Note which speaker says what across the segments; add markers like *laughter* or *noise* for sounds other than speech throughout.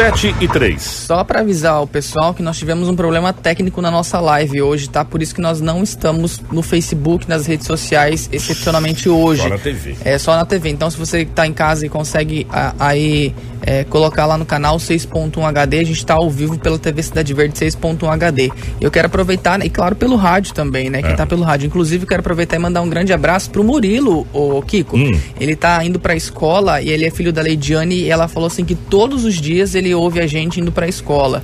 Speaker 1: 7 e 3.
Speaker 2: Só para avisar o pessoal que nós tivemos um problema técnico na nossa live hoje, tá? Por isso que nós não estamos no Facebook, nas redes sociais, excepcionalmente hoje.
Speaker 1: Só na TV.
Speaker 2: É só na TV. Então, se você está em casa e consegue a, aí é, colocar lá no canal 6.1 HD, a gente está ao vivo pela TV Cidade Verde 6.1 HD. Eu quero aproveitar, né, e claro, pelo rádio também, né? Quem
Speaker 1: É.
Speaker 2: tá pelo rádio. Inclusive, quero aproveitar e mandar um grande abraço pro Murilo, o Kiko.
Speaker 1: Hum.
Speaker 2: Ele tá indo pra escola e ele é filho da Leidiane e ela falou assim que todos os dias ele ouve a gente indo pra escola.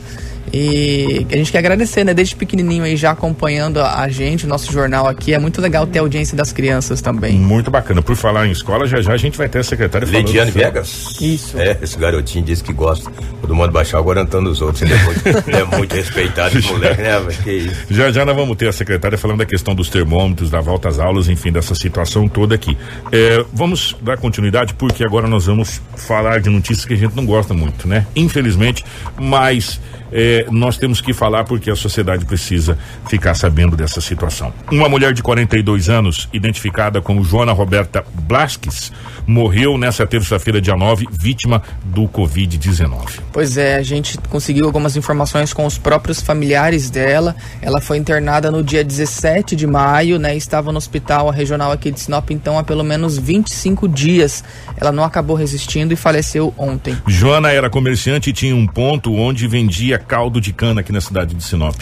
Speaker 2: E a gente quer agradecer, né? Desde pequenininho aí já acompanhando a, gente, o nosso jornal aqui. É muito legal ter a audiência das crianças também.
Speaker 1: Muito bacana. Por falar em escola, já já a gente vai ter a secretária falando.
Speaker 3: Leidiane
Speaker 1: sobre-
Speaker 3: Viegas?
Speaker 2: Isso.
Speaker 3: É, esse garotinho disse que gosta. Todo mundo baixar agora antando os outros. Ele é muito, é muito respeitado, esse *laughs* moleque, né, velho? Que isso.
Speaker 1: Já já nós vamos ter a secretária falando da questão dos termômetros, da volta às aulas, enfim, dessa situação toda aqui. É, vamos dar continuidade porque agora nós vamos falar de notícias que a gente não gosta muito, né? Infelizmente, mas é, nós temos que falar porque a sociedade precisa ficar sabendo dessa situação. Uma mulher de 42 anos, identificada como Joana Roberta Blasques, morreu nessa terça-feira, dia 9, vítima do Covid-19.
Speaker 2: Pois é, a gente conseguiu algumas informações com os próprios familiares dela. Ela foi internada no dia 17 de maio, né? Estava no hospital regional aqui de Sinop, então há pelo menos 25 dias. Ela não acabou resistindo e faleceu ontem.
Speaker 1: Joana era comerciante e tinha um ponto onde vendia caldo de cana aqui na cidade de Sinop.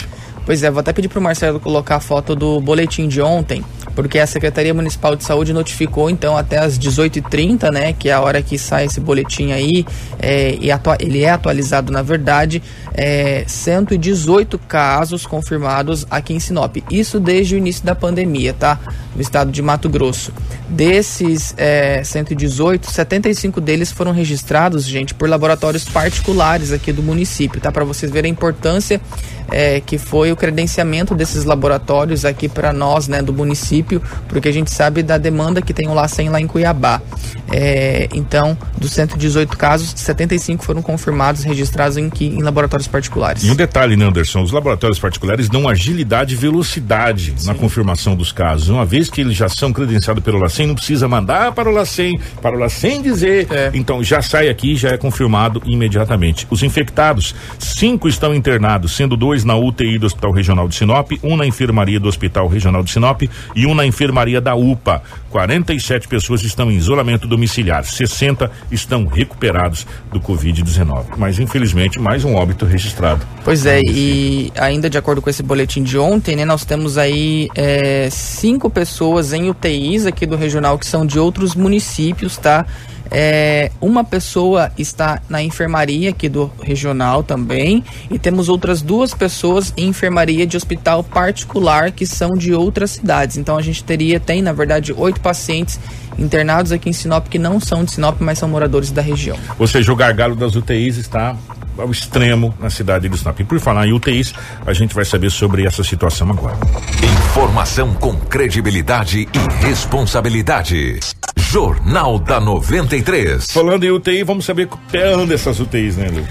Speaker 2: Pois é, vou até pedir pro Marcelo colocar a foto do boletim de ontem, porque a Secretaria Municipal de Saúde notificou então até as 18h30, né, que é a hora que sai esse boletim aí, é, e ele é atualizado na verdade, é, 118 casos confirmados aqui em Sinop. Isso desde o início da pandemia, tá? No estado de Mato Grosso. Desses é, 118, 75 deles foram registrados, gente, por laboratórios particulares aqui do município, tá? Para vocês verem a importância é, que foi o credenciamento desses laboratórios aqui para nós, né, do município, porque a gente sabe da demanda que tem o LACEN lá em Cuiabá. É, então, dos 118 casos, 75 foram confirmados, registrados em, em laboratórios particulares.
Speaker 1: E um detalhe, né, Anderson? Os laboratórios particulares dão agilidade e velocidade na confirmação dos casos. Uma vez que eles já são credenciados pelo LACEN, não precisa mandar para o LACEN, para o LACEN dizer.
Speaker 2: É.
Speaker 1: Então já sai aqui, já é confirmado imediatamente. Os infectados, cinco estão internados, sendo dois na UTI do Hospital Regional de Sinop, um na enfermaria do Hospital Regional de Sinop e um na enfermaria da UPA. 47 pessoas estão em isolamento domiciliar, 60 estão recuperados do Covid-19. Mas infelizmente mais um óbito registrado.
Speaker 2: Pois é, e ainda de acordo com esse boletim de ontem, né, nós temos aí é, cinco pessoas em UTIs aqui do regional que são de outros municípios, tá? É, uma pessoa está na enfermaria aqui do regional também, e temos outras duas pessoas em enfermaria de hospital particular que são de outras cidades. Então a gente teria, tem na verdade, oito pacientes internados aqui em Sinop que não são de Sinop, mas são moradores da região.
Speaker 1: Ou seja, o gargalo das UTIs está ao extremo na cidade de Sinop. E por falar em UTIs, a gente vai saber sobre essa situação agora.
Speaker 4: Informação com credibilidade e responsabilidade. Jornal da 93.
Speaker 1: Falando em UTI, vamos saber que pé anda essas UTIs, né, Lu?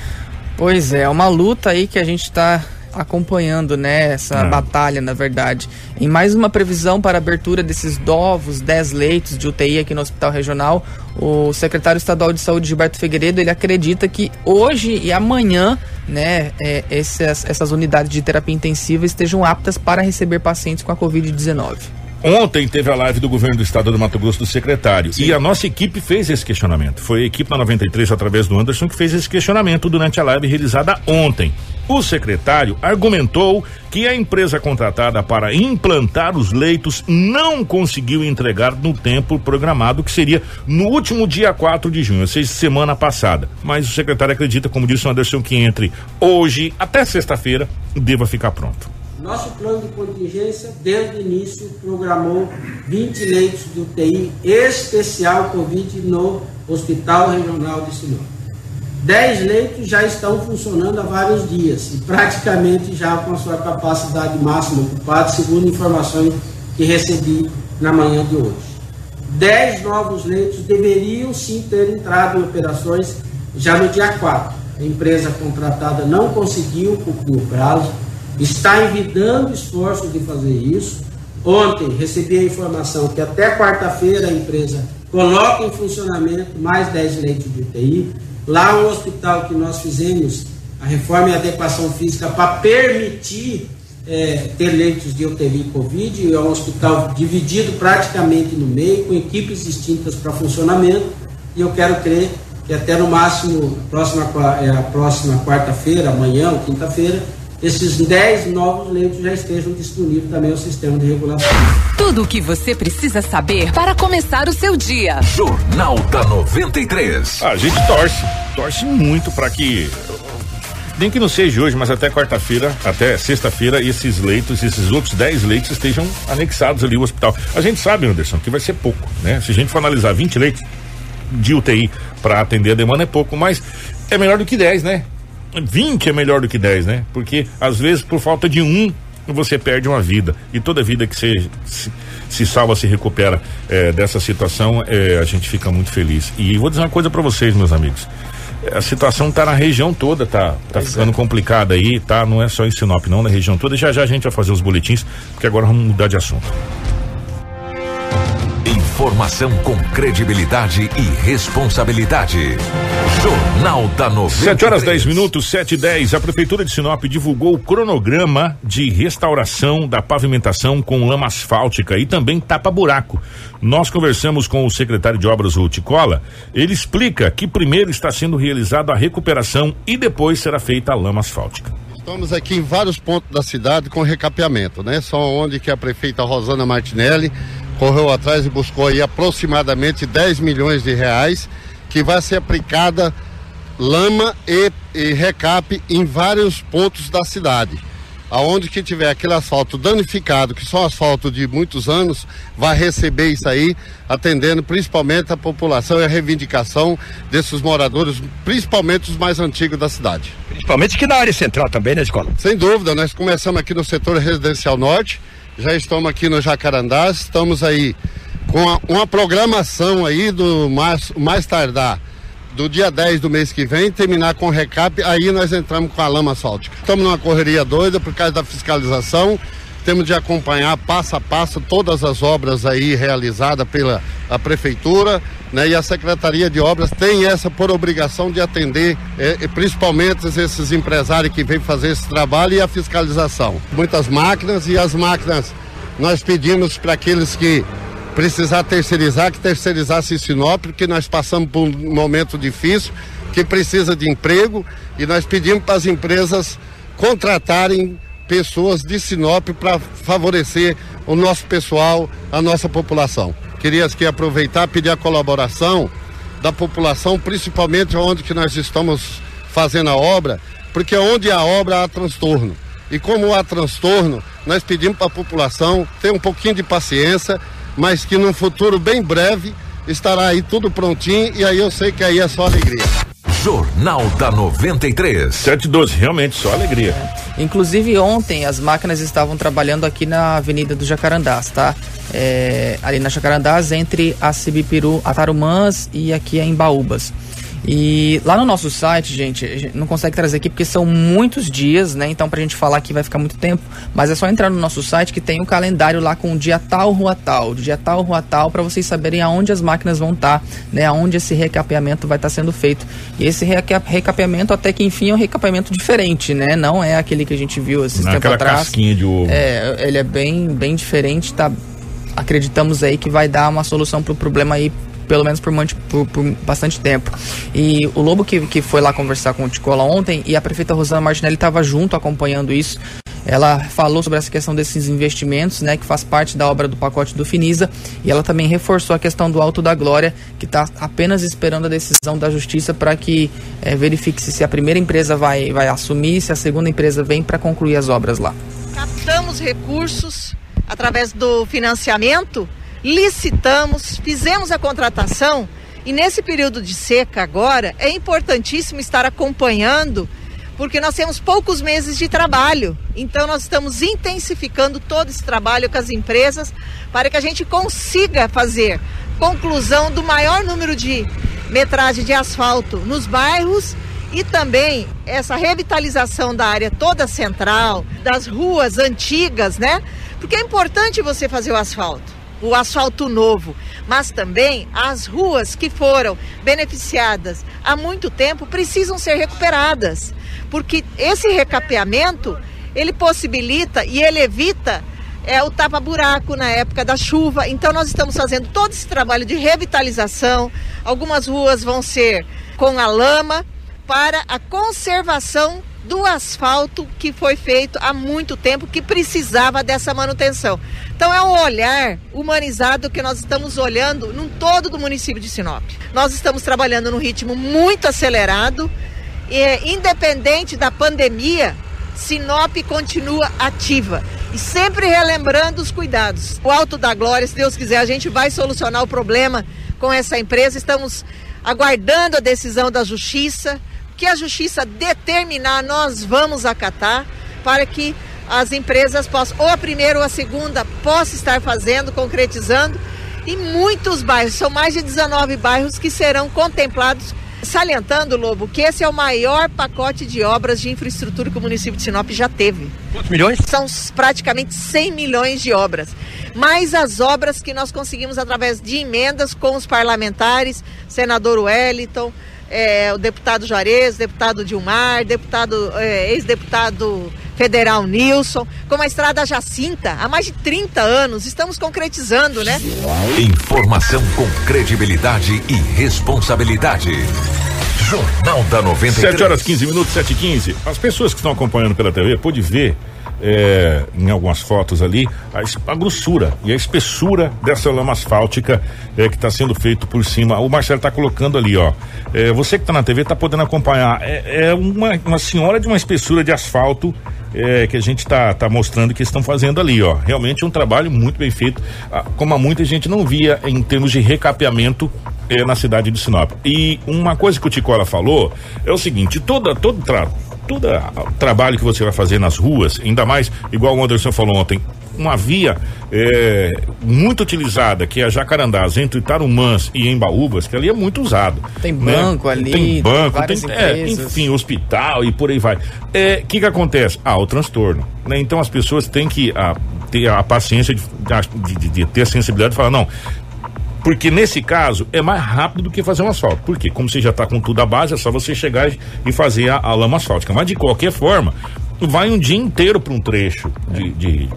Speaker 2: Pois é, é uma luta aí que a gente está acompanhando, né? Essa
Speaker 1: É.
Speaker 2: batalha, na verdade. Em mais uma previsão para a abertura desses novos 10 leitos de UTI aqui no Hospital Regional, o secretário estadual de saúde, Gilberto Figueiredo, ele acredita que hoje e amanhã, né, é, essas, essas unidades de terapia intensiva estejam aptas para receber pacientes com a Covid-19.
Speaker 1: Ontem teve a live do governo do estado do Mato Grosso do secretário. E a nossa equipe fez esse questionamento. Foi a equipe da 93, através do Anderson, que fez esse questionamento durante a live realizada ontem. O secretário argumentou que a empresa contratada para implantar os leitos não conseguiu entregar no tempo programado, que seria no último dia 4 de junho, ou seja, semana passada. Mas o secretário acredita, como disse o Anderson, que entre hoje até sexta-feira deva ficar pronto.
Speaker 5: Nosso plano de contingência, desde o início, programou 20 leitos de UTI especial Covid no Hospital Regional de Sinop. 10 leitos já estão funcionando há vários dias e praticamente já com a sua capacidade máxima ocupada, segundo informações que recebi na manhã de hoje. 10 novos leitos deveriam sim ter entrado em operações já no dia 4. A empresa contratada não conseguiu cumprir o prazo, está envidando esforços de fazer isso. Ontem recebi a informação que até quarta-feira a empresa coloca em funcionamento mais 10 leitos de UTI. Lá um hospital que nós fizemos a reforma e adequação física para permitir é, ter leitos de UTI Covid, é um hospital dividido praticamente no meio, com equipes distintas para funcionamento, e eu quero crer que até no máximo, próxima, é, a próxima quarta-feira, amanhã ou quinta-feira, esses 10 novos leitos já estejam disponíveis também ao sistema de regulação.
Speaker 6: Tudo o que você precisa saber para começar o seu dia.
Speaker 4: Jornal da 93.
Speaker 1: A gente torce, torce muito para que nem que não seja hoje, mas até quarta-feira, até sexta-feira, esses leitos, esses outros 10 leitos estejam anexados ali ao hospital. A gente sabe, Anderson, que vai ser pouco, né? Se a gente for analisar 20 leitos de UTI para atender a demanda é pouco, mas é melhor do que 10, né? 20 é melhor do que 10, né? Porque às vezes por falta de um você perde uma vida e toda vida que você se, se salva, se recupera é, dessa situação, é, a gente fica muito feliz. E vou dizer uma coisa para vocês, meus amigos. A situação tá na região toda, tá, tá ficando é. complicada aí, tá? Não é só em Sinop, não, na região toda. Já já a gente vai fazer os boletins, porque agora vamos mudar de assunto.
Speaker 4: Informação com credibilidade e responsabilidade. Jornal da 93.
Speaker 1: 7 horas 10 minutos, 7 e 10. A Prefeitura de Sinop divulgou o cronograma de restauração da pavimentação com lama asfáltica e também tapa-buraco. Nós conversamos com o secretário de Obras, o Ticola. Ele explica que primeiro está sendo realizada a recuperação e depois será feita a lama asfáltica.
Speaker 7: Estamos aqui em vários pontos da cidade com recapeamento, né? Só onde que a prefeita Rosana Martinelli correu atrás e buscou aí aproximadamente 10 milhões de reais, que vai ser aplicada lama e, e recape em vários pontos da cidade. Aonde que tiver aquele asfalto danificado, que só asfalto de muitos anos, vai receber isso aí, atendendo principalmente a população e a reivindicação desses moradores, principalmente os mais antigos da cidade.
Speaker 8: Principalmente aqui na área central também, né, escola?
Speaker 7: Sem dúvida, nós começamos aqui no setor residencial norte, já estamos aqui no Jacarandá, estamos aí com a, uma programação aí do mais, mais tardar do dia 10 do mês que vem, terminar com o recap, aí nós entramos com a lama asfáltica. Estamos numa correria doida por causa da fiscalização, temos de acompanhar passo a passo todas as obras aí realizadas pela a prefeitura, né? E a Secretaria de Obras tem essa por obrigação de atender, é, principalmente esses empresários que vêm fazer esse trabalho e a fiscalização. Muitas máquinas e as máquinas nós pedimos para aqueles que precisar terceirizar, que terceirizasse em Sinop, porque nós passamos por um momento difícil, que precisa de emprego, e nós pedimos para as empresas contratarem pessoas de Sinop para favorecer o nosso pessoal, a nossa população. Queria aqui aproveitar pedir a colaboração da população, principalmente onde que nós estamos fazendo a obra, porque onde há obra há transtorno. E como há transtorno, nós pedimos para a população ter um pouquinho de paciência, mas que num futuro bem breve estará aí tudo prontinho e aí eu sei que aí é só alegria.
Speaker 4: Jornal da 93.
Speaker 1: 712, realmente só alegria.
Speaker 2: É. Inclusive ontem as máquinas estavam trabalhando aqui na Avenida do Jacarandás, tá? É, ali na Jacarandás, entre a Cibipiru, a Tarumãs e aqui a Embaúbas. E lá no nosso site, gente, a gente não consegue trazer aqui porque são muitos dias, né? Então pra gente falar aqui vai ficar muito tempo, mas é só entrar no nosso site que tem o um calendário lá com dia tal, rua tal, dia tal, rua tal, para vocês saberem aonde as máquinas vão estar, tá, né? Aonde esse recapeamento vai estar tá sendo feito. E esse recapeamento até que enfim é um recapeamento diferente, né? Não é aquele que a gente viu esses tempos atrás.
Speaker 1: casquinha de ovo.
Speaker 2: É, ele é bem bem diferente, tá acreditamos aí que vai dar uma solução pro problema aí pelo menos por, por, por, bastante tempo. E o Lobo que, que foi lá conversar com o Ticola ontem e a prefeita Rosana Martinelli estava junto acompanhando isso. Ela falou sobre essa questão desses investimentos, né, que faz parte da obra do pacote do Finisa, e ela também reforçou a questão do Alto da Glória, que está apenas esperando a decisão da Justiça para que é, verifique se a primeira empresa vai, vai assumir, se a segunda empresa vem para concluir as obras lá.
Speaker 9: Captamos recursos através do financiamento licitamos, fizemos a contratação e nesse período de seca agora é importantíssimo estar acompanhando porque nós temos poucos meses de trabalho. Então nós estamos intensificando todo esse trabalho com as empresas para que a gente consiga fazer conclusão do maior número de metragem de asfalto nos bairros e também essa revitalização da área toda central, das ruas antigas, né? Porque é importante você fazer o asfalto, o asfalto novo, mas também as ruas que foram beneficiadas há muito tempo precisam ser recuperadas, porque esse recapeamento ele possibilita e ele evita é o tapa-buraco na época da chuva. Então nós estamos fazendo todo esse trabalho de revitalização. Algumas ruas vão ser com a lama para a conservação do asfalto que foi feito há muito tempo, que precisava dessa manutenção. Então é um olhar humanizado que nós estamos olhando num todo do município de Sinop. Nós estamos trabalhando num ritmo muito acelerado e independente da pandemia, Sinop continua ativa e sempre relembrando os cuidados. O Alto da Glória, se Deus quiser, a gente vai solucionar o problema com essa empresa. Estamos aguardando a decisão da justiça. Que a justiça determinar, nós vamos acatar para que as empresas possam, ou a primeira ou a segunda, possa estar fazendo, concretizando. E muitos bairros, são mais de 19 bairros que serão contemplados Salientando, Lobo, que esse é o maior pacote de obras de infraestrutura que o município de Sinop já teve.
Speaker 8: Quantos milhões?
Speaker 9: São praticamente 100 milhões de obras. Mais as obras que nós conseguimos através de emendas com os parlamentares, senador Wellington, é, o deputado Juarez, deputado Dilmar, deputado, é, ex-deputado federal Nilson, como a estrada Jacinta, há mais de 30 anos, estamos concretizando, né?
Speaker 4: Informação com credibilidade e responsabilidade. Jornal da 93.
Speaker 1: 7 horas 15 minutos, 7 e 15. As pessoas que estão acompanhando pela TV pode ver é, em algumas fotos ali a, a, grossura e a espessura dessa lama asfáltica é, que está sendo feito por cima. O Marcelo está colocando ali, ó. É, você que está na TV está podendo acompanhar. É, é, uma, uma senhora de uma espessura de asfalto é, que a gente está tá mostrando que estão fazendo ali, ó. Realmente um trabalho muito bem feito, ah, como a muita gente não via em termos de recapeamento é, na cidade de Sinop. E uma coisa que o Ticola falou é o seguinte: toda, todo tra, todo o trabalho que você vai fazer nas ruas, ainda mais, igual o Anderson falou ontem, uma via é, muito utilizada, que é a Jacarandás, entre Tarumãs e Embaúbas, que ali é muito usado.
Speaker 2: Tem né? banco ali,
Speaker 1: tem banco, tem, é, enfim, hospital e por aí vai. O é, que que acontece? Ah, o transtorno. Né? Então as pessoas têm que ah, ter a paciência de, de, de, de ter a sensibilidade de falar, não, porque nesse caso é mais rápido do que fazer um asfalto. Por quê? Como você já está com tudo à base, é só você chegar e fazer a, a lama asfáltica. Mas de qualquer forma, vai um dia inteiro para um trecho de, de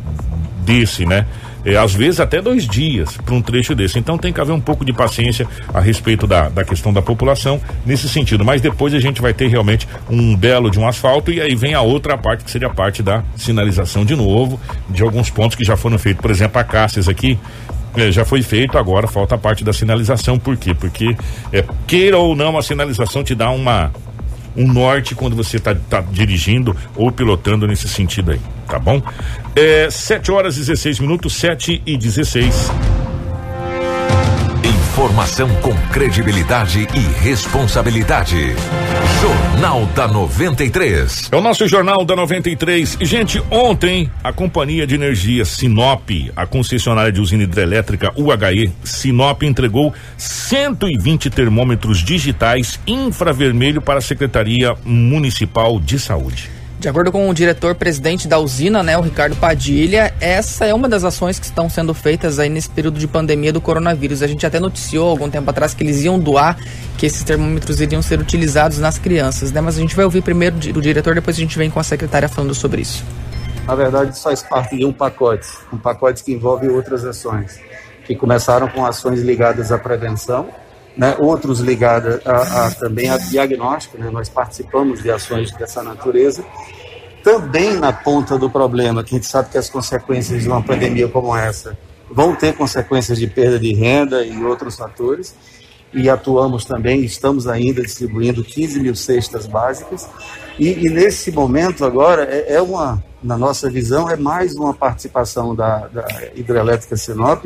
Speaker 1: desse, né? É, às vezes até dois dias para um trecho desse. Então tem que haver um pouco de paciência a respeito da, da questão da população nesse sentido. Mas depois a gente vai ter realmente um belo de um asfalto e aí vem a outra parte que seria a parte da sinalização de novo, de alguns pontos que já foram feitos. Por exemplo, a Cáceres aqui, é, já foi feito, agora falta a parte da sinalização. Por quê? Porque, é, queira ou não, a sinalização te dá uma um norte quando você está tá dirigindo ou pilotando nesse sentido aí, tá bom? É, 7 horas e 16 minutos, 7 e 16.
Speaker 4: Informação com credibilidade e responsabilidade. Jornal da 93.
Speaker 1: É o nosso Jornal da 93. Gente, ontem a Companhia de Energia Sinop, a concessionária de usina hidrelétrica UHE Sinop, entregou 120 termômetros digitais infravermelho para a Secretaria Municipal de Saúde.
Speaker 2: De acordo com o diretor-presidente da usina, né, o Ricardo Padilha, essa é uma das ações que estão sendo feitas aí nesse período de pandemia do coronavírus. A gente até noticiou algum tempo atrás que eles iam doar, que esses termômetros iriam ser utilizados nas crianças, né? Mas a gente vai ouvir primeiro do diretor, depois a gente vem com a secretária falando sobre isso.
Speaker 10: Na verdade, isso faz parte de um pacote, um pacote que envolve outras ações, que começaram com ações ligadas à prevenção, né, outros ligados a, a, também a diagnóstico, né, nós participamos de ações dessa natureza. Também na ponta do problema, que a gente sabe que as consequências de uma pandemia como essa vão ter consequências de perda de renda e outros fatores, e atuamos também, estamos ainda distribuindo 15 mil cestas básicas, e, e nesse momento agora é, é, uma, na nossa visão, é mais uma participação da, da hidrelétrica Sinop,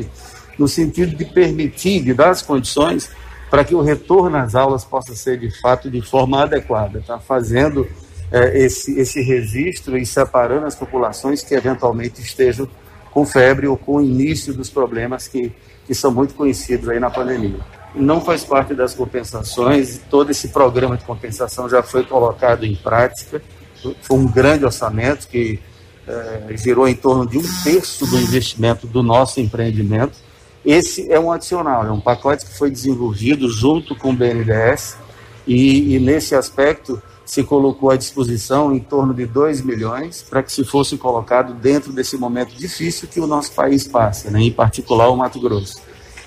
Speaker 10: no sentido de permitir, de dar as condições para que o retorno às aulas possa ser de fato de forma adequada, tá? fazendo é, esse, esse registro e separando as populações que eventualmente estejam com febre ou com o início dos problemas que, que são muito conhecidos aí na pandemia. Não faz parte das compensações, todo esse programa de compensação já foi colocado em prática, foi um grande orçamento que é, girou em torno de um terço do investimento do nosso empreendimento. Esse é um adicional, é um pacote que foi desenvolvido junto com o BNDES e, e nesse aspecto se colocou à disposição em torno de 2 milhões para que se fosse colocado dentro desse momento difícil que o nosso país passa, né, em particular o Mato Grosso.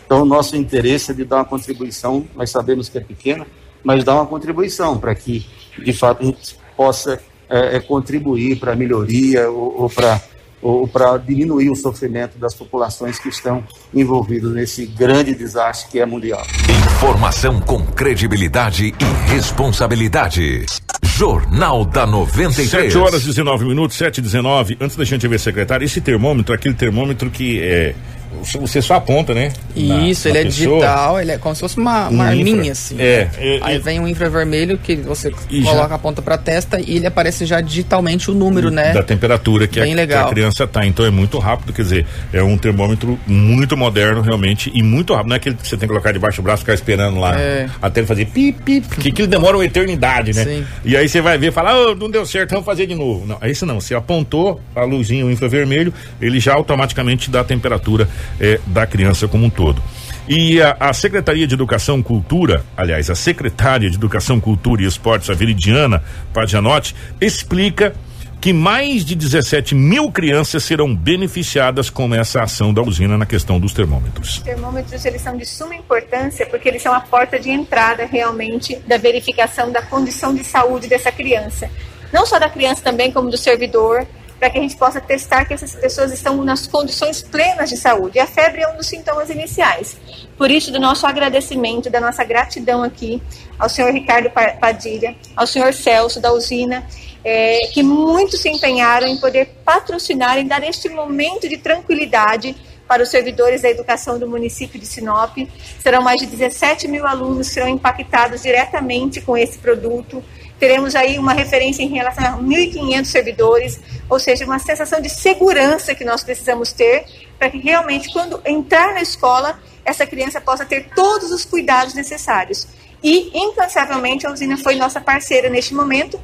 Speaker 10: Então, o nosso interesse é de dar uma contribuição, nós sabemos que é pequena, mas dar uma contribuição para que, de fato, a gente possa é, é, contribuir para a melhoria ou, ou para ou para diminuir o sofrimento das populações que estão envolvidas nesse grande desastre que é mundial.
Speaker 4: Informação com credibilidade e responsabilidade. Jornal da 93.
Speaker 1: 7 horas e 19 minutos, 7 e 19. Antes da gente ver, secretário, esse termômetro, aquele termômetro que é você só aponta, né?
Speaker 2: Isso, na, ele na é pessoa. digital, ele é como se fosse uma, uma um arminha, infra... assim. É, é, Aí é, vem um infravermelho que você coloca já... a ponta pra testa e ele aparece já digitalmente o número, né?
Speaker 1: Da temperatura que, a, que a, criança tá. Então é muito rápido, quer dizer, é um termômetro muito moderno, realmente, e muito rápido. Não é aquele que você tem que colocar debaixo do braço e ficar esperando lá é. até ele fazer pi, pi, que aquilo demora uma eternidade, né? Sim. E aí você vai ver e fala, oh, não deu certo, vamos fazer de novo. Não, é isso não. Você apontou a luzinha, o infravermelho, ele já automaticamente dá a temperatura é, da criança como um todo. E a, a, Secretaria de Educação Cultura, aliás, a Secretária de Educação, Cultura e Esportes, a Veridiana Padianotti, explica que mais de 17 mil crianças serão beneficiadas com essa ação da usina na questão dos termômetros.
Speaker 11: Os termômetros eles são de suma importância porque eles são a porta de entrada realmente da verificação da condição de saúde dessa criança. Não só da criança também, como do servidor, para que a gente possa testar que essas pessoas estão nas condições plenas de saúde. E a febre é um dos sintomas iniciais. Por isso, do nosso agradecimento, da nossa gratidão aqui ao senhor Ricardo Padilha, ao senhor Celso da usina, é, que muito se empenharam em poder patrocinar e dar este momento de tranquilidade para os servidores da educação do município de Sinop. Serão mais de 17 mil alunos que serão impactados diretamente com esse produto teremos aí uma referência em relação a 1.500 servidores, ou seja, uma sensação de segurança que nós precisamos ter para que realmente, quando entrar na escola, essa criança possa ter todos os cuidados necessários. E, incansavelmente, a usina foi nossa parceira neste momento,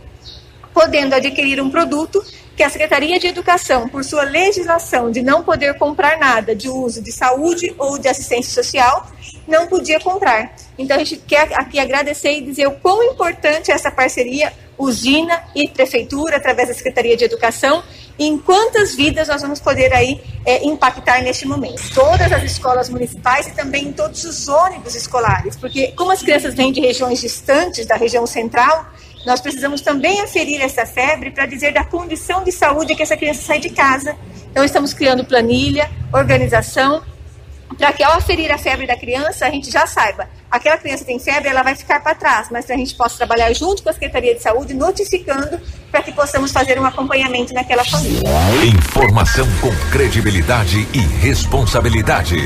Speaker 11: podendo adquirir um produto que a Secretaria de Educação, por sua legislação de não poder comprar nada de uso de saúde ou de assistência social, não podia comprar. Então a gente quer aqui agradecer e dizer o quão importante é essa parceria usina e prefeitura através da Secretaria de Educação e em quantas vidas nós vamos poder aí é, impactar neste momento. Todas as escolas municipais e também todos os ônibus escolares, porque como as crianças vêm de regiões distantes da região central, nós precisamos também aferir essa febre para dizer da condição de saúde que essa criança sai de casa. Então estamos criando planilha, organização para que ao aferir a febre da criança, a gente já saiba, aquela criança tem febre, ela vai ficar para trás, mas que a gente possa trabalhar junto com a Secretaria de Saúde, notificando para que possamos fazer um acompanhamento naquela família.
Speaker 4: Informação com credibilidade e responsabilidade.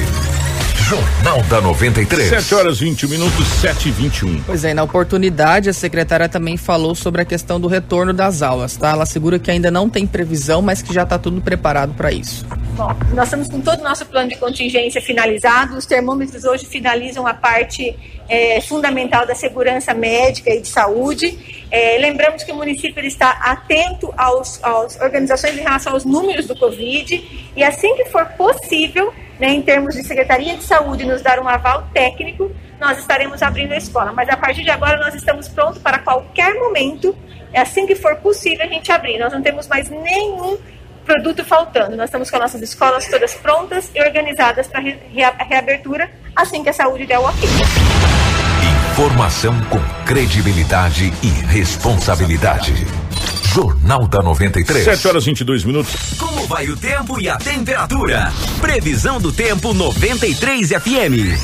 Speaker 4: Jornal da 93.
Speaker 1: 7 horas 21 minutos, 7 e 21.
Speaker 2: Pois é, na oportunidade, a secretária também falou sobre a questão do retorno das aulas, tá? Ela assegura que ainda não tem previsão, mas que já está tudo preparado para isso.
Speaker 11: Bom, nós estamos com todo o nosso plano de contingência finalizado. Os termômetros hoje finalizam a parte é, fundamental da segurança médica e de saúde. É, lembramos que o município está atento aos, às organizações em relação aos números do Covid e assim que for possível, né, em termos de Secretaria de Saúde, nos dar um aval técnico, nós estaremos abrindo a escola. Mas a partir de agora nós estamos prontos para qualquer momento, é assim que for possível a gente abrir. Nós não temos mais nenhum produto faltando. Nós estamos com as nossas escolas todas prontas e organizadas para a reabertura assim que a saúde der o ok.
Speaker 4: Informação com credibilidade e responsabilidade. Jornal da 93.
Speaker 1: 7 horas 22 minutos.
Speaker 4: Como vai o tempo e a temperatura? Previsão do tempo 93 FM.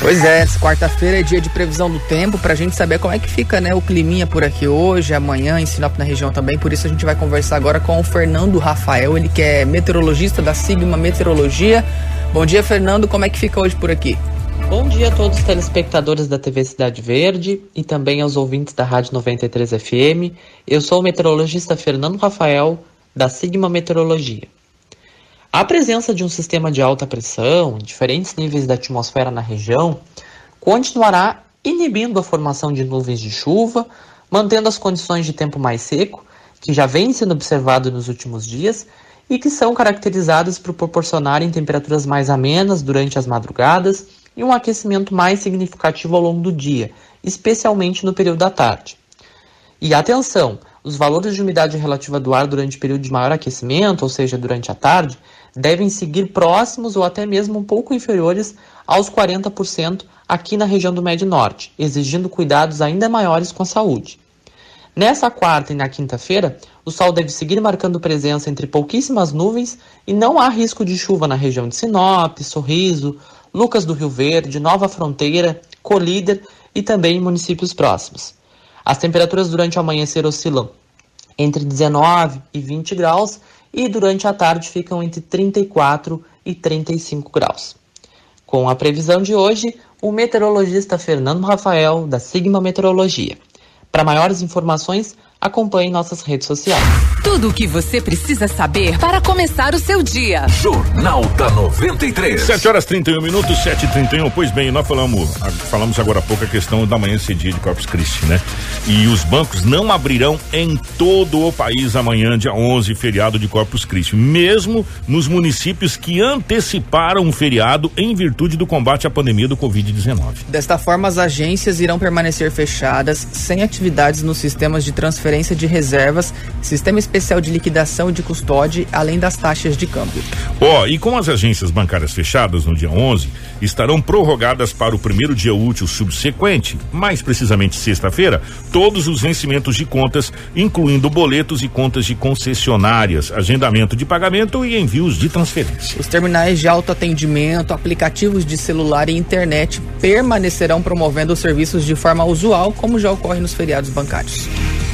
Speaker 2: Pois é, quarta-feira é dia de previsão do tempo pra gente saber como é que fica, né, o climinha por aqui hoje, amanhã em Sinop na região também. Por isso a gente vai conversar agora com o Fernando Rafael, ele que é meteorologista da Sigma Meteorologia. Bom dia, Fernando, como é que fica hoje por aqui?
Speaker 12: Bom dia a todos os telespectadores da TV Cidade Verde e também aos ouvintes da Rádio 93 FM. Eu sou o meteorologista Fernando Rafael, da Sigma Meteorologia. A presença de um sistema de alta pressão, em diferentes níveis da atmosfera na região, continuará inibindo a formação de nuvens de chuva, mantendo as condições de tempo mais seco que já vem sendo observado nos últimos dias e que são caracterizadas por proporcionarem temperaturas mais amenas durante as madrugadas e um aquecimento mais significativo ao longo do dia, especialmente no período da tarde. E atenção, os valores de umidade relativa do ar durante o período de maior aquecimento, ou seja, durante a tarde, devem seguir próximos ou até mesmo um pouco inferiores aos 40% aqui na região do Médio Norte, exigindo cuidados ainda maiores com a saúde. Nessa quarta e na quinta-feira, o sol deve seguir marcando presença entre pouquíssimas nuvens e não há risco de chuva na região de Sinop, Sorriso, Lucas do Rio Verde, Nova Fronteira, Colíder e também municípios próximos. As temperaturas durante o amanhecer oscilam entre 19 e 20 graus e durante a tarde ficam entre 34 e 35 graus. Com a previsão de hoje, o meteorologista Fernando Rafael, da Sigma Meteorologia. Para maiores informações, acompanhe nossas redes sociais.
Speaker 6: Tudo o que você precisa saber para começar o seu dia.
Speaker 4: Jornal da 93.
Speaker 1: 7 horas 31 minutos, 7 e 31 Pois bem, nós falamos, falamos agora há pouco a questão da manhã cedida de Corpus Christi, né? E os bancos não abrirão em todo o país amanhã, dia 11, feriado de Corpus Christi, mesmo nos municípios que anteciparam o feriado em virtude do combate à pandemia do Covid-19.
Speaker 2: Desta forma, as agências irão permanecer fechadas, sem atividades nos sistemas de transferência de reservas, sistema especial de liquidação e de custódia, além das taxas de câmbio.
Speaker 1: Ó, oh, e com as agências bancárias fechadas no dia 11, estarão prorrogadas para o primeiro dia útil subsequente, mais precisamente sexta-feira, todos os vencimentos de contas, incluindo boletos e contas de concessionárias, agendamento de pagamento e envios de transferência.
Speaker 2: Os terminais de autoatendimento, aplicativos de celular e internet permanecerão promovendo os serviços de forma usual, como já ocorre nos feriados bancários.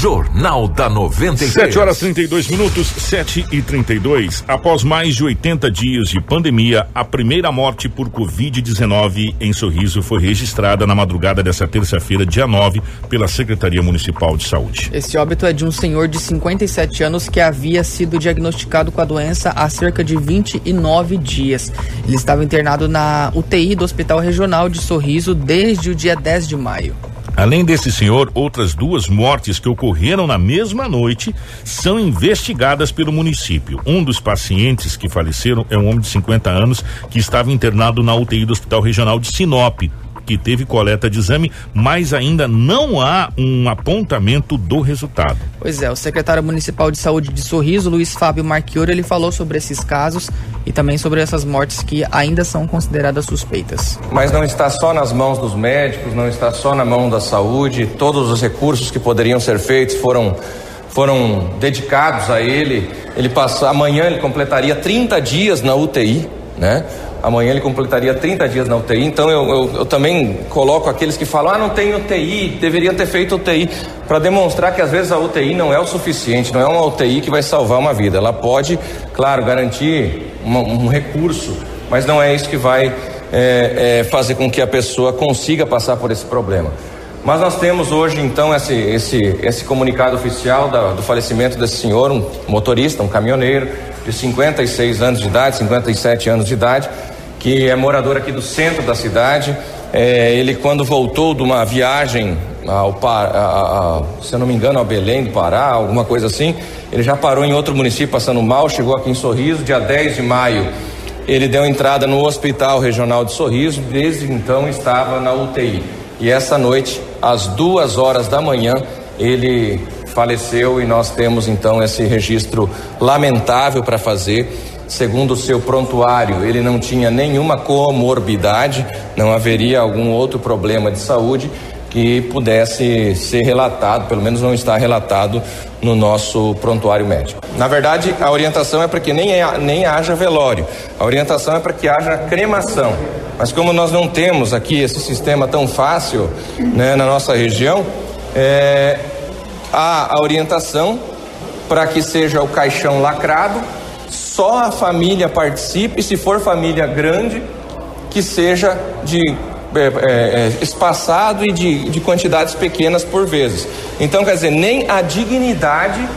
Speaker 4: Jornal da 93.
Speaker 1: 7 horas 32 minutos, 7 e 32. Após mais de 80 dias de pandemia, a primeira morte por Covid-19 em Sorriso foi registrada na madrugada dessa terça-feira, dia 9, pela Secretaria Municipal de Saúde.
Speaker 2: Esse óbito é de um senhor de 57 anos que havia sido diagnosticado com a doença há cerca de 29 dias. Ele estava internado na UTI do Hospital Regional de Sorriso desde o dia 10 de maio.
Speaker 1: Além desse senhor, outras duas mortes que ocorreram na mesma noite são investigadas pelo município. Um dos pacientes que faleceram é um homem de 50 anos que estava internado na UTI do Hospital Regional de Sinop que teve coleta de exame, mas ainda não há um apontamento do resultado.
Speaker 2: Pois é, o secretário municipal de saúde de Sorriso, Luiz Fábio Marchiori, ele falou sobre esses casos e também sobre essas mortes que ainda são consideradas suspeitas.
Speaker 13: Mas não está só nas mãos dos médicos, não está só na mão da saúde, todos os recursos que poderiam ser feitos foram foram dedicados a ele. Ele passou amanhã ele completaria 30 dias na UTI, né? Amanhã ele completaria 30 dias na UTI, então eu, eu, eu, também coloco aqueles que falam, ah, não tem UTI, deveriam ter feito UTI, para demonstrar que às vezes a UTI não é o suficiente, não é uma UTI que vai salvar uma vida. Ela pode, claro, garantir uma, um recurso, mas não é isso que vai é, é, fazer com que a pessoa consiga passar por esse problema. Mas nós temos hoje então esse, esse, esse comunicado oficial da, do falecimento desse senhor, um motorista, um caminhoneiro de 56 anos de idade, 57 anos de idade, que é morador aqui do centro da cidade. É, ele, quando voltou de uma viagem ao se eu não me engano, ao Belém do Pará, alguma coisa assim, ele já parou em outro município passando mal, chegou aqui em Sorriso, dia 10 de maio. Ele deu entrada no Hospital Regional de Sorriso, desde então estava na UTI. E essa noite, às duas horas da manhã, ele faleceu e nós temos então esse registro lamentável para fazer segundo o seu prontuário, ele não tinha nenhuma comorbidade, não haveria algum outro problema de saúde que pudesse ser relatado, pelo menos não está relatado no nosso prontuário médico. Na verdade, a orientação é para que nem, nem haja velório, a orientação é para que haja cremação. Mas como nós não temos aqui esse sistema tão fácil né, na nossa região, é, há a orientação para que seja o caixão lacrado só a família participe, se for família grande, que seja de é, é, é, espaçado e de, de quantidades pequenas por vezes. Então, quer dizer, nem a dignidade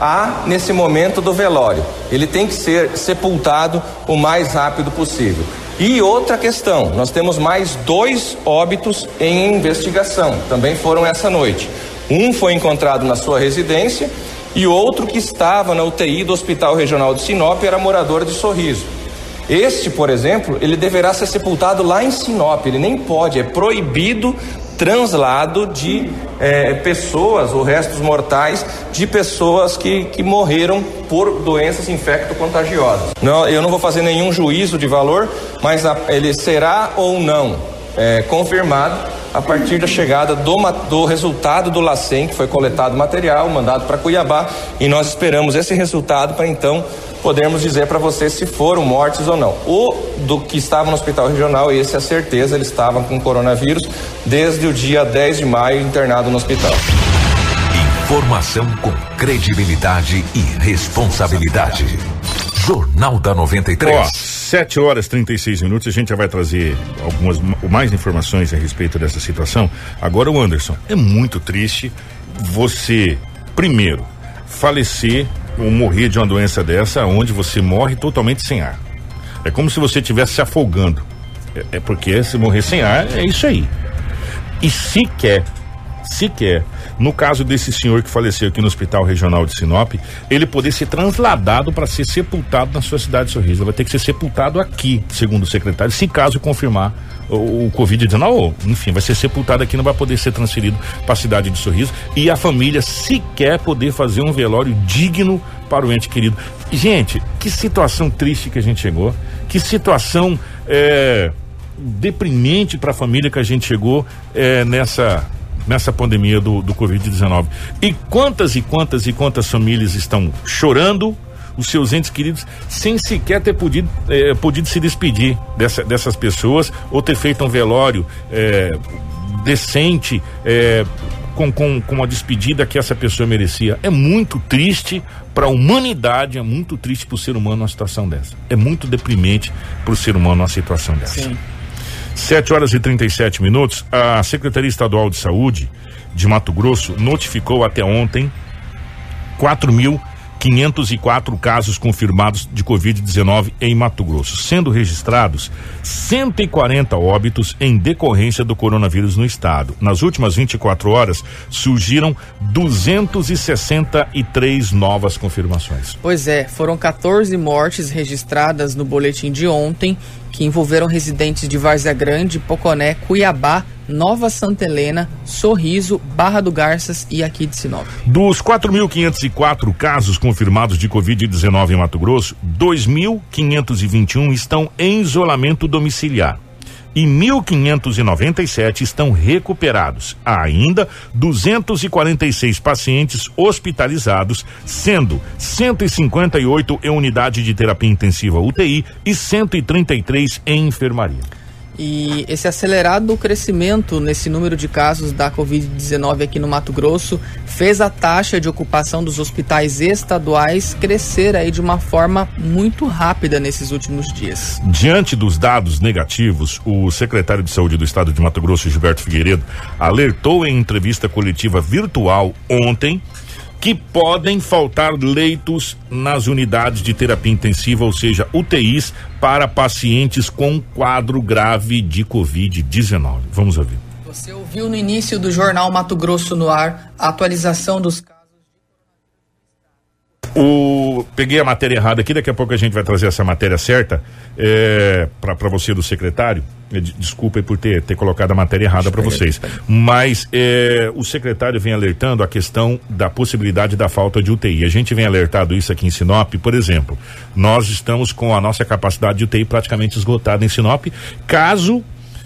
Speaker 13: há nesse momento do velório. Ele tem que ser sepultado o mais rápido possível. E outra questão, nós temos mais dois óbitos em investigação, também foram essa noite. Um foi encontrado na sua residência e outro que estava na UTI do Hospital Regional de Sinop era morador de Sorriso. Este, por exemplo, ele deverá ser sepultado lá em Sinop, ele nem pode, é proibido translado de é, pessoas ou restos mortais de pessoas que, que morreram por doenças infecto-contagiosas. Não, eu não vou fazer nenhum juízo de valor, mas a, ele será ou não é, confirmado a partir da chegada do, do resultado do LACEN, que foi coletado material, mandado para Cuiabá, e nós esperamos esse resultado para então podermos dizer para você se foram mortes ou não. O do que estava no hospital regional, esse é a certeza, ele estava com coronavírus desde o dia 10 de maio internado no hospital.
Speaker 4: Informação com credibilidade e responsabilidade. Jornal da 93.
Speaker 1: Ó, 7 horas e 36 minutos, a gente já vai trazer algumas mais informações a respeito dessa situação. Agora o Anderson, é muito triste você, primeiro, falecer ou morrer de uma doença dessa, onde você morre totalmente sem ar. É como se você estivesse se afogando. É, é porque se morrer sem ar, é isso aí. E sequer, sequer, no caso desse senhor que faleceu aqui no Hospital Regional de Sinop, ele poder ser transladado para ser sepultado na sua cidade de Sorriso. Ele vai ter que ser sepultado aqui, segundo o secretário, se caso confirmar o, o Covid-19, enfim, vai ser sepultado aqui, não vai poder ser transferido para a cidade de Sorriso e a família sequer poder fazer um velório digno para o ente querido. Gente, que situação triste que a gente chegou, que situação é, deprimente para a família que a gente chegou é, nessa nessa pandemia do, do Covid-19. E quantas e quantas e quantas famílias estão chorando, os seus entes queridos sem sequer ter podido, eh, podido se despedir dessa, dessas pessoas ou ter feito um velório eh, decente. Eh, com, com, com a despedida que essa pessoa merecia. É muito triste para a humanidade, é muito triste para o ser humano uma situação dessa. É muito deprimente para o ser humano uma situação dessa. Sim. 7 horas e 37 minutos. A Secretaria Estadual de Saúde de Mato Grosso notificou até ontem 4 mil 504 casos confirmados de Covid-19 em Mato Grosso, sendo registrados 140 óbitos em decorrência do coronavírus no estado. Nas últimas 24 horas, surgiram 263 novas confirmações.
Speaker 2: Pois é, foram 14 mortes registradas no boletim de ontem que envolveram residentes de Várzea Grande, Poconé, Cuiabá, Nova Santa Helena, Sorriso, Barra do Garças e aqui de Sinop.
Speaker 1: Dos 4.504 casos confirmados de Covid-19 em Mato Grosso, 2.521 estão em isolamento domiciliar e 1.597 estão recuperados. Há ainda 246 pacientes hospitalizados, sendo 158 em unidade de terapia intensiva UTI e 133 em enfermaria.
Speaker 2: E esse acelerado crescimento nesse número de casos da Covid-19 aqui no Mato Grosso fez a taxa de ocupação dos hospitais estaduais crescer aí de uma forma muito rápida nesses últimos dias.
Speaker 1: Diante dos dados negativos, o secretário de Saúde do Estado de Mato Grosso, Gilberto Figueiredo, alertou em entrevista coletiva virtual ontem que podem faltar leitos nas unidades de terapia intensiva, ou seja, UTIs, para pacientes com quadro grave de Covid-19. Vamos ouvir.
Speaker 2: Você ouviu no início do jornal Mato Grosso no ar a atualização dos.
Speaker 1: O, peguei a matéria errada aqui, daqui a pouco a gente vai trazer essa matéria certa é, para você do secretário. É, desculpa por ter, ter colocado a matéria errada para vocês. Mas é, o secretário vem alertando a questão da possibilidade da falta de UTI. A gente vem alertado isso aqui em Sinop, por exemplo. Nós estamos com a nossa capacidade de UTI praticamente esgotada em Sinop. Caso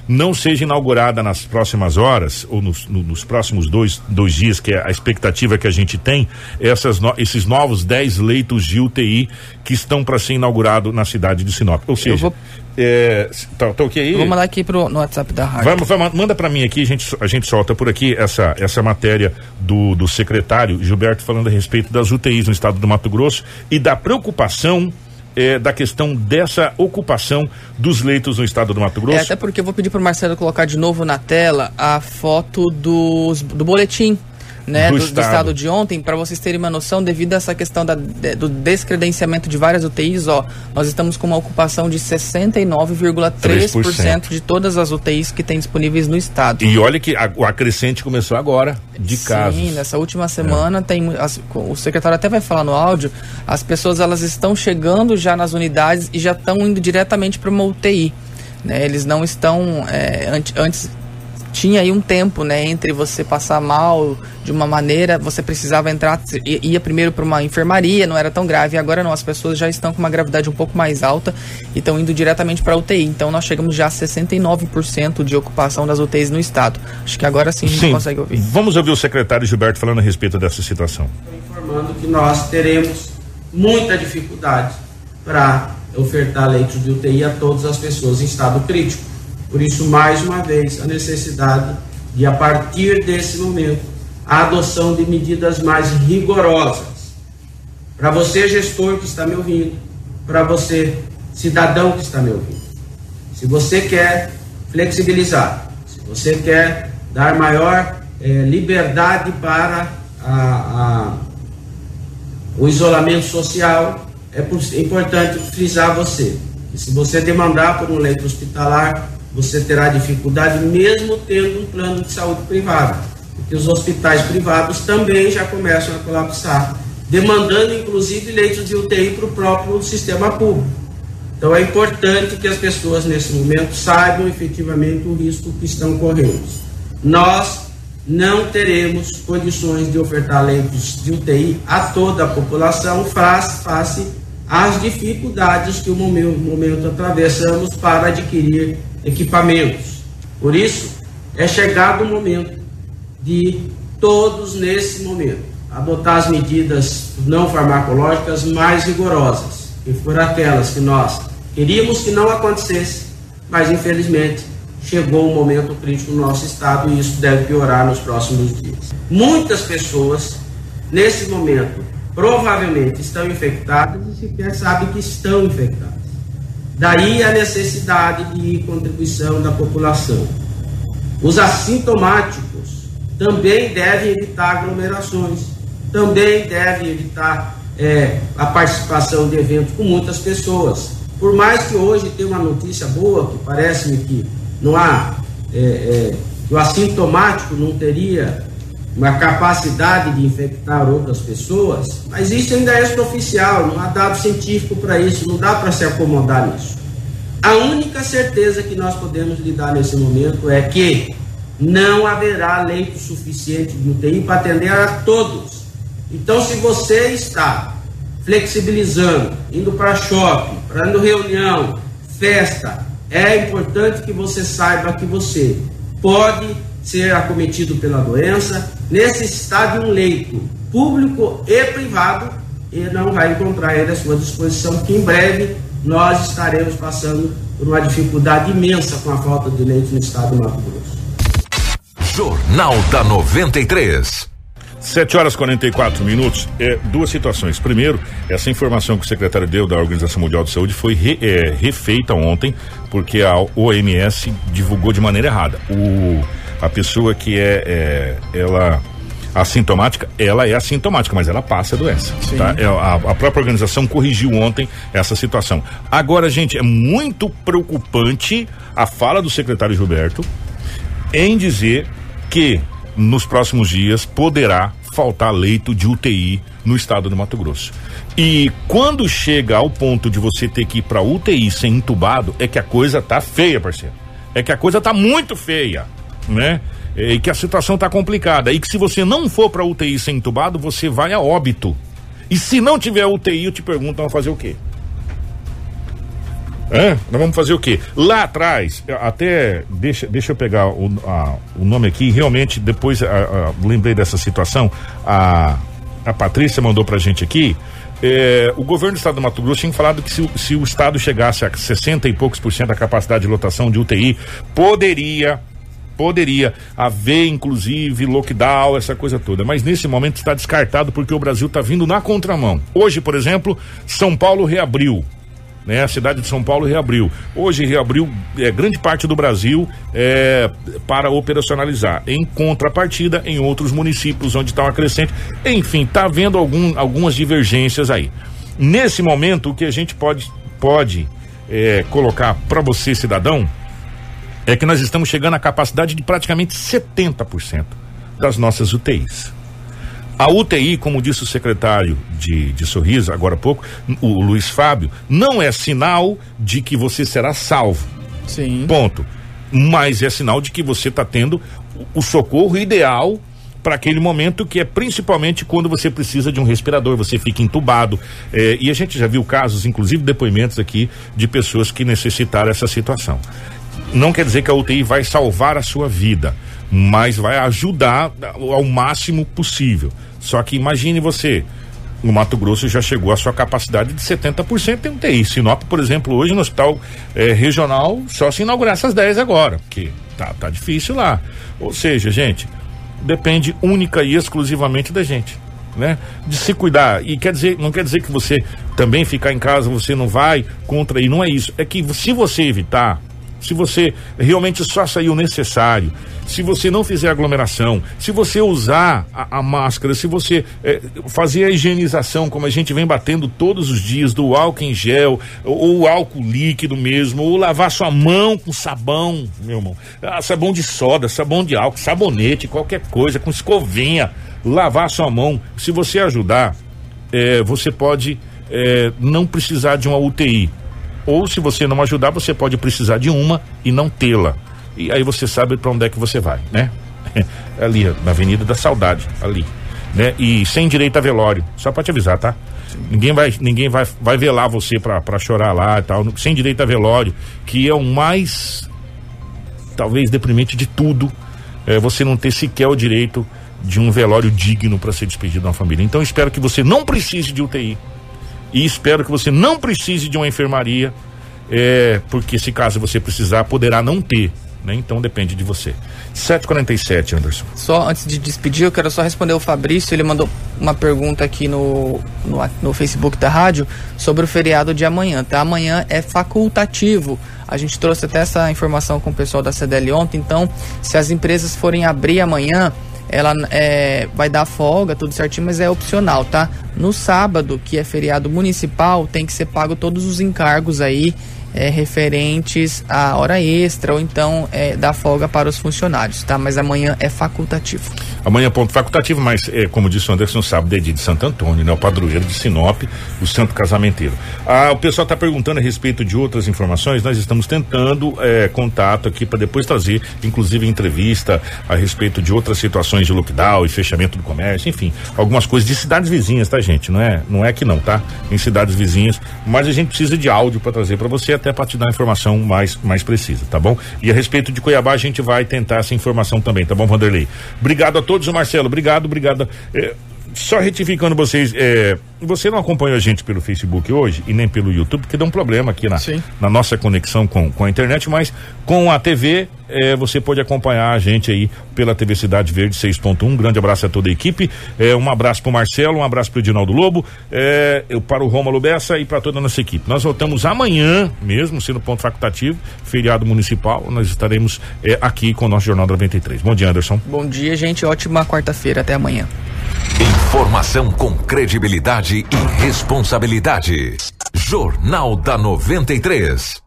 Speaker 1: não seja inaugurada nas próximas horas ou nos, no, nos próximos dois, dois dias, que é a expectativa que a gente tem, essas no, esses novos 10 leitos de UTI que estão para ser inaugurado na cidade de Sinop. Ou seja, vou... É, tá, tá aí?
Speaker 2: vou mandar aqui pro, no WhatsApp da rádio.
Speaker 1: Vamos, vamos, manda para mim aqui, a gente, a gente solta por aqui essa, essa matéria do, do secretário Gilberto falando a respeito das UTIs no estado do Mato Grosso e da preocupação é, da questão dessa ocupação dos leitos no estado do Mato Grosso. É,
Speaker 2: até porque eu vou pedir para o Marcelo colocar de novo na tela a foto dos, do boletim né,
Speaker 1: Do
Speaker 2: do, do
Speaker 1: estado.
Speaker 2: estado de ontem, para vocês terem uma noção, devido a essa questão da, do descredenciamento de várias UTIs, ó, nós estamos com uma ocupação de 69,3% de todas as UTIs que tem disponíveis no estado.
Speaker 1: E olha que a, o acrescente começou agora, de casos.
Speaker 2: Sim, nessa última semana tem mu- as- o secretário até vai falar no áudio, as pessoas elas estão chegando já nas unidades e já estão indo diretamente para uma UTI, né? Eles não estão é, ante- antes tinha aí um tempo, né, entre você passar mal de uma maneira, você precisava entrar, ia primeiro para uma enfermaria, não era tão grave, e agora não, as pessoas já estão com uma gravidade um pouco mais alta e estão indo diretamente para UTI. Então nós chegamos já a 69% de ocupação das UTIs no estado. Acho que agora sim a gente
Speaker 1: Sim.
Speaker 2: consegue ouvir.
Speaker 1: Vamos ouvir o secretário Gilberto falando a respeito dessa situação.
Speaker 5: informando que nós teremos muita dificuldade para ofertar leitos de UTI a todas as pessoas em estado crítico. Por isso, mais uma vez, a necessidade de, a partir desse momento, a adoção de medidas mais rigorosas. Para você, gestor que está me ouvindo, para você, cidadão que está me ouvindo. Se você quer flexibilizar, se você quer dar maior eh, liberdade para a, a- o isolamento social, é, é importante frisar você. Se você demandar por um leito hospitalar, você terá dificuldade mesmo tendo um plano de saúde privado. Porque os hospitais privados também já começam a colapsar, demandando inclusive leitos de UTI para o próprio sistema público. Então é importante que as pessoas nesse momento saibam efetivamente o risco que estão correndo. Nós não teremos condições de ofertar leitos de UTI a toda a população face, às dificuldades que o momento, momento atravessamos para adquirir equipamentos. Por isso, é chegado o momento de todos nesse momento adotar as medidas não farmacológicas mais rigorosas, que foram aquelas que nós queríamos que não acontecesse, mas infelizmente chegou um momento crítico no nosso estado e isso deve piorar nos próximos dias. Muitas pessoas nesse momento provavelmente estão infectadas e sequer sabem que estão infectadas. Daí a necessidade de contribuição da população. Os assintomáticos também devem evitar aglomerações, também devem evitar é, a participação de eventos com muitas pessoas. Por mais que hoje tenha uma notícia boa, que parece-me que não há, é, é, que o assintomático não teria uma capacidade de infectar outras pessoas, mas isso ainda é extraoficial, não há dado científico para isso, não dá para se acomodar nisso. A única certeza que nós podemos lhe dar nesse momento é que não haverá leito suficiente de UTI para atender a todos. Então, se você está flexibilizando, indo para shopping, para reunião, festa, é importante que você saiba que você pode ser acometido pela doença, necessitar de um leito público e privado e não vai encontrar ele à sua disposição, que em breve nós estaremos passando por uma dificuldade imensa com a falta de leitos no estado do Mato Grosso.
Speaker 4: Jornal da 93.
Speaker 1: 7 horas e 44 minutos. É, duas situações. Primeiro, essa informação que o secretário deu da Organização Mundial de Saúde foi re- é, refeita ontem, porque a OMS divulgou de maneira errada. O, a pessoa que é, é ela assintomática, ela é assintomática, mas ela passa a doença. Tá? É, a, a própria organização corrigiu ontem essa situação. Agora, gente, é muito preocupante a fala do secretário Gilberto em dizer que nos próximos dias poderá faltar leito de UTI no estado do Mato Grosso. E quando chega ao ponto de você ter que ir para UTI sem entubado, é que a coisa tá feia, parceiro. É que a coisa tá muito feia, né? E que a situação tá complicada. E que se você não for para UTI sem entubado, você vai a óbito. E se não tiver UTI, eu te pergunto, vamos fazer o quê? Hã? Nós vamos fazer o quê? Lá atrás, até deixa, deixa eu pegar o, a- o nome aqui, realmente depois a- a- lembrei dessa situação, a, a Patrícia mandou pra gente aqui, é, o governo do estado do Mato Grosso tinha falado que se, se o estado chegasse a 60 e poucos por cento da capacidade de lotação de UTI, poderia poderia haver inclusive lockdown, essa coisa toda, mas nesse momento está descartado porque o Brasil está vindo na contramão. Hoje, por exemplo, São Paulo reabriu, né? A cidade de São Paulo reabriu. Hoje reabriu é, grande parte do Brasil é, para operacionalizar. Em contrapartida, em outros municípios onde está uma crescente. Enfim, está havendo algum, algumas divergências aí. Nesse momento, o que a gente pode, pode é, colocar para você, cidadão, é que nós estamos chegando à capacidade de praticamente 70% das nossas UTIs. A UTI, como disse o secretário de, de Sorriso agora há pouco, o Luiz Fábio, não é sinal de que você será salvo.
Speaker 2: Sim.
Speaker 1: Ponto. Mas é sinal de que você está tendo o socorro ideal para aquele momento que é principalmente quando você precisa de um respirador, você fica entubado. Eh, e a gente já viu casos, inclusive depoimentos aqui, de pessoas que necessitaram essa situação. Não quer dizer que a UTI vai salvar a sua vida, mas vai ajudar ao máximo possível. Só que imagine você, no Mato Grosso já chegou à sua capacidade de 70% em UTI. Sinop, por exemplo, hoje no hospital eh, regional, só se inaugurar essas 10 agora, porque tá, tá difícil lá. Ou seja, gente, depende única e exclusivamente da gente. Né? De se cuidar. E quer dizer, não quer dizer que você também ficar em casa, você não vai contra e não é isso. É que se você evitar, se você realmente só sair o necessário, se você não fizer aglomeração, se você usar a, a máscara, se você é, fazer a higienização, como a gente vem batendo todos os dias, do álcool em gel, ou, ou álcool líquido mesmo, ou lavar sua mão com sabão, meu irmão, ah, sabão de soda, sabão de álcool, sabonete, qualquer coisa, com escovinha, lavar sua mão. Se você ajudar, é, você pode é, não precisar de uma UTI. Ou se você não ajudar, você pode precisar de uma e não tê-la. E aí você sabe para onde é que você vai, né? *laughs* ali, na Avenida da Saudade, ali, né? E sem direito a velório, só para te avisar, tá? Ninguém vai, ninguém vai, vai velar você para chorar lá e tal, sem direito a velório, que é o mais talvez deprimente de tudo, é você não ter sequer o direito de um velório digno para ser despedido de uma família. Então espero que você não precise de UTI e espero que você não precise de uma enfermaria, é, porque se caso você precisar, poderá não ter. Né? Então depende de você. 747, Anderson.
Speaker 2: Só antes de despedir, eu quero só responder o Fabrício. Ele mandou uma pergunta aqui no, no, no Facebook da rádio sobre o feriado de amanhã. Tá? Amanhã é facultativo. A gente trouxe até essa informação com o pessoal da CDL ontem. Então, se as empresas forem abrir amanhã, ela é, vai dar folga, tudo certinho, mas é opcional, tá? No sábado, que é feriado municipal, tem que ser pago todos os encargos aí é, referentes à hora extra ou então é, da folga para os funcionários, tá? Mas amanhã é facultativo.
Speaker 1: Amanhã ponto facultativo, mas é, como disse o Anderson, sábado é dia de Santo Antônio, né? O padroeiro de Sinop, o santo casamenteiro. Ah, o pessoal está perguntando a respeito de outras informações, nós estamos tentando é, contato aqui para depois trazer, inclusive entrevista a respeito de outras situações de lockdown e fechamento do comércio, enfim, algumas coisas de cidades vizinhas, tá gente? Não é, não é que não, tá? Em cidades vizinhas, mas a gente precisa de áudio para trazer para você até para te dar informação mais, mais precisa, tá bom? E a respeito de Cuiabá, a gente vai tentar essa informação também, tá bom, Vanderlei? Obrigado a todos, Marcelo, obrigado, obrigado. É, só retificando vocês, é, você não acompanha a gente pelo Facebook hoje e nem pelo YouTube, porque dá um problema aqui na, na nossa conexão com, com a internet, mas com a TV é, você pode acompanhar a gente aí pela TV Cidade Verde 6.1. Um grande abraço a toda a equipe. É, um abraço para o Marcelo, um abraço para o Edinaldo Lobo, é, eu, para o Rômulo Bessa e para toda a nossa equipe. Nós voltamos amanhã, mesmo sendo ponto facultativo, feriado municipal. Nós estaremos é, aqui com o nosso Jornal da 93. Bom dia, Anderson.
Speaker 2: Bom dia, gente. Ótima quarta-feira. Até amanhã.
Speaker 4: Informação com credibilidade e responsabilidade. Jornal da 93.